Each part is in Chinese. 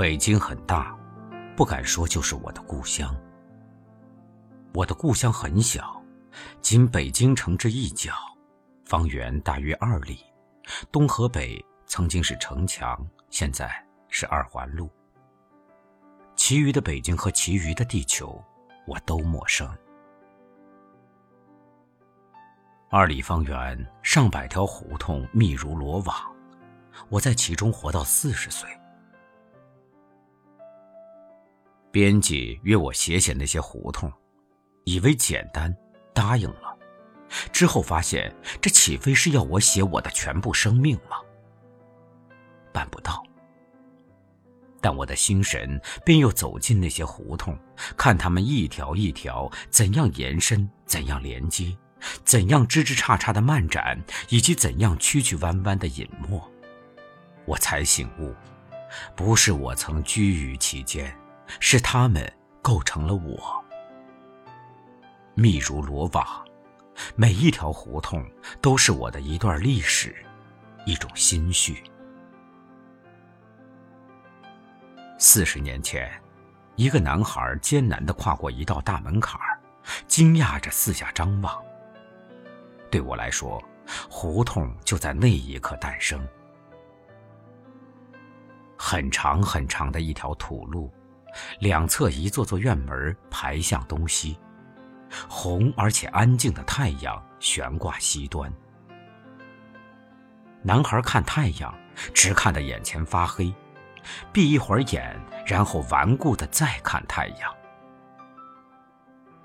北京很大，不敢说就是我的故乡。我的故乡很小，仅北京城之一角，方圆大约二里，东和北曾经是城墙，现在是二环路。其余的北京和其余的地球，我都陌生。二里方圆，上百条胡同密如罗网，我在其中活到四十岁。编辑约我写写那些胡同。以为简单，答应了，之后发现这岂非是要我写我的全部生命吗？办不到。但我的心神便又走进那些胡同，看他们一条一条怎样延伸，怎样连接，怎样枝枝杈杈的漫展，以及怎样曲曲弯弯的隐没，我才醒悟，不是我曾居于其间，是他们构成了我。密如罗网，每一条胡同都是我的一段历史，一种心绪。四十年前，一个男孩艰难地跨过一道大门槛儿惊讶着四下张望。对我来说，胡同就在那一刻诞生。很长很长的一条土路，两侧一座座院门排向东西。红而且安静的太阳悬挂西端。男孩看太阳，直看得眼前发黑，闭一会儿眼，然后顽固的再看太阳。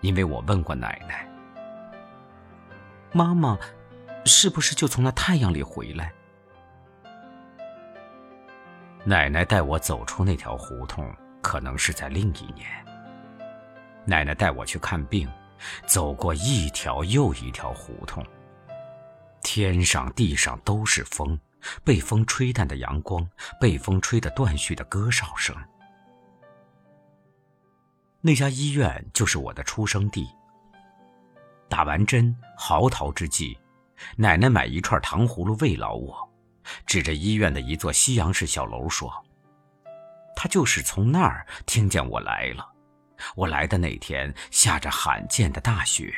因为我问过奶奶：“妈妈，是不是就从那太阳里回来？”奶奶带我走出那条胡同，可能是在另一年。奶奶带我去看病。走过一条又一条胡同，天上地上都是风，被风吹淡的阳光，被风吹得断续的歌哨声。那家医院就是我的出生地。打完针，嚎啕之际，奶奶买一串糖葫芦慰劳我，指着医院的一座西洋式小楼说：“他就是从那儿听见我来了。”我来的那天下着罕见的大雪，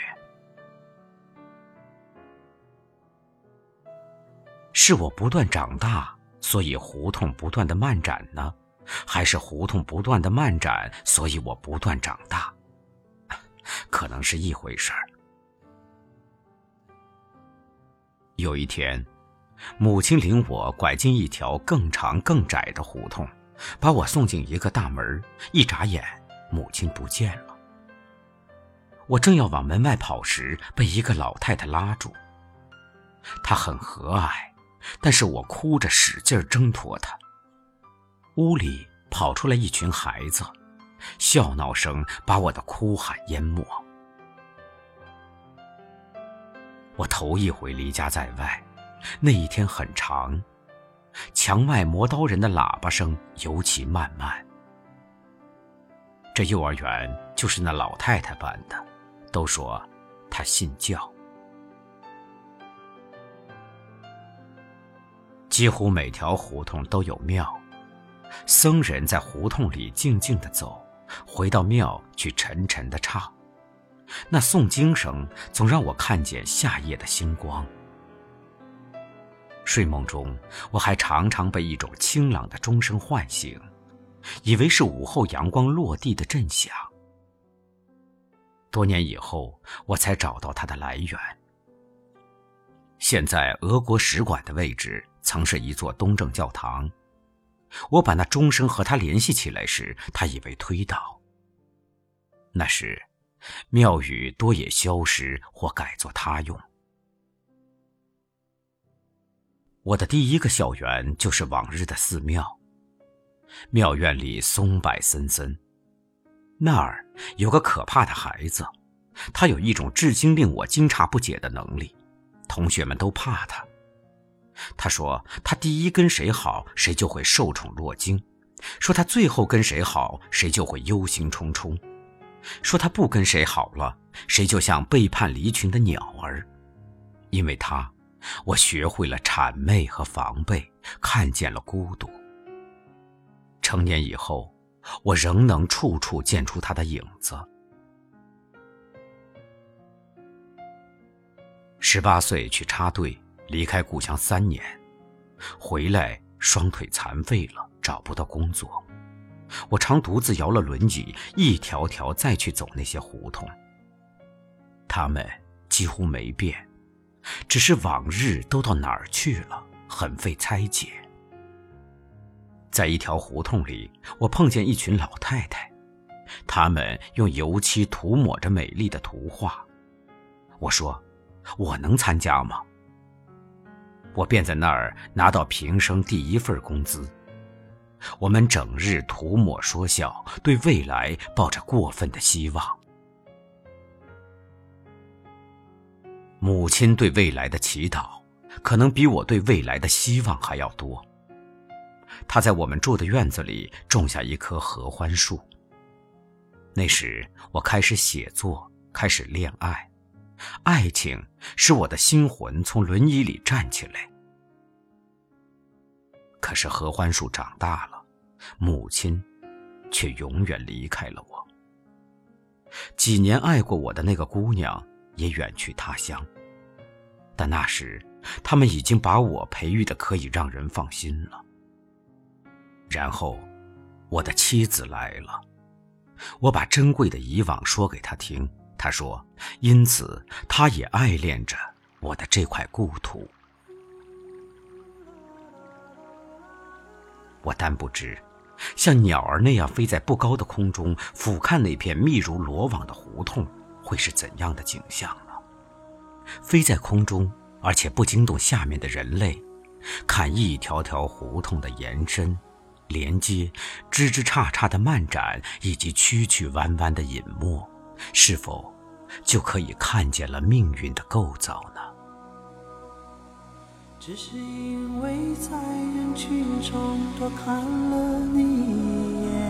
是我不断长大，所以胡同不断的漫展呢，还是胡同不断的漫展，所以我不断长大？可能是一回事儿。有一天，母亲领我拐进一条更长更窄的胡同，把我送进一个大门，一眨眼。母亲不见了。我正要往门外跑时，被一个老太太拉住。她很和蔼，但是我哭着使劲挣脱她。屋里跑出来一群孩子，笑闹声把我的哭喊淹没。我头一回离家在外，那一天很长，墙外磨刀人的喇叭声尤其漫漫。这幼儿园就是那老太太办的，都说她信教。几乎每条胡同都有庙，僧人在胡同里静静的走，回到庙去沉沉的唱。那诵经声总让我看见夏夜的星光。睡梦中，我还常常被一种清朗的钟声唤醒。以为是午后阳光落地的震响。多年以后，我才找到它的来源。现在俄国使馆的位置曾是一座东正教堂。我把那钟声和它联系起来时，他已被推倒。那时，庙宇多也消失或改作他用。我的第一个校园就是往日的寺庙。庙院里松柏森森，那儿有个可怕的孩子，他有一种至今令我惊诧不解的能力，同学们都怕他。他说他第一跟谁好，谁就会受宠若惊；说他最后跟谁好，谁就会忧心忡忡；说他不跟谁好了，谁就像背叛离群的鸟儿。因为他，我学会了谄媚和防备，看见了孤独。成年以后，我仍能处处见出他的影子。十八岁去插队，离开故乡三年，回来双腿残废了，找不到工作。我常独自摇了轮椅，一条条再去走那些胡同。他们几乎没变，只是往日都到哪儿去了，很费猜解。在一条胡同里，我碰见一群老太太，她们用油漆涂抹着美丽的图画。我说：“我能参加吗？”我便在那儿拿到平生第一份工资。我们整日涂抹说笑，对未来抱着过分的希望。母亲对未来的祈祷，可能比我对未来的希望还要多。她在我们住的院子里种下一棵合欢树。那时我开始写作，开始恋爱，爱情使我的心魂从轮椅里站起来。可是合欢树长大了，母亲却永远离开了我。几年爱过我的那个姑娘也远去他乡。但那时，他们已经把我培育的可以让人放心了。然后，我的妻子来了，我把珍贵的以往说给她听，她说，因此她也爱恋着我的这块故土。我但不知，像鸟儿那样飞在不高的空中，俯瞰那片密如罗网的胡同，会是怎样的景象呢？飞在空中，而且不惊动下面的人类，看一条条胡同的延伸、连接、枝枝杈杈的漫展，以及曲曲弯弯的隐没，是否就可以看见了命运的构造呢？只是因为在人群中多看了你一眼，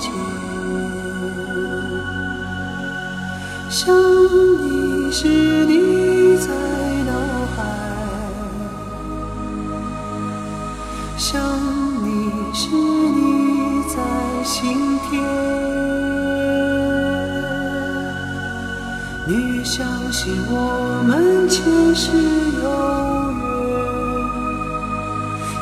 前；想你时，你在脑海；想你时，你在心田。你相信我们前世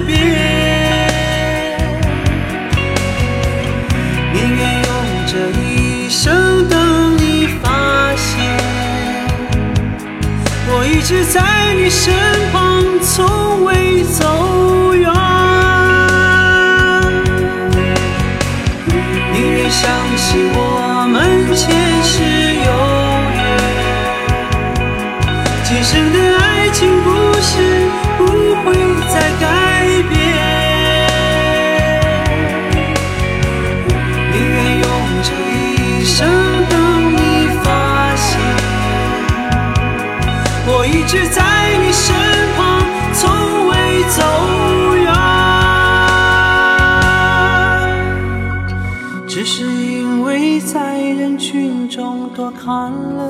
别，宁愿用这一生等你发现，我一直在你身旁，从直在你身旁，从未走远。只是因为在人群中多看了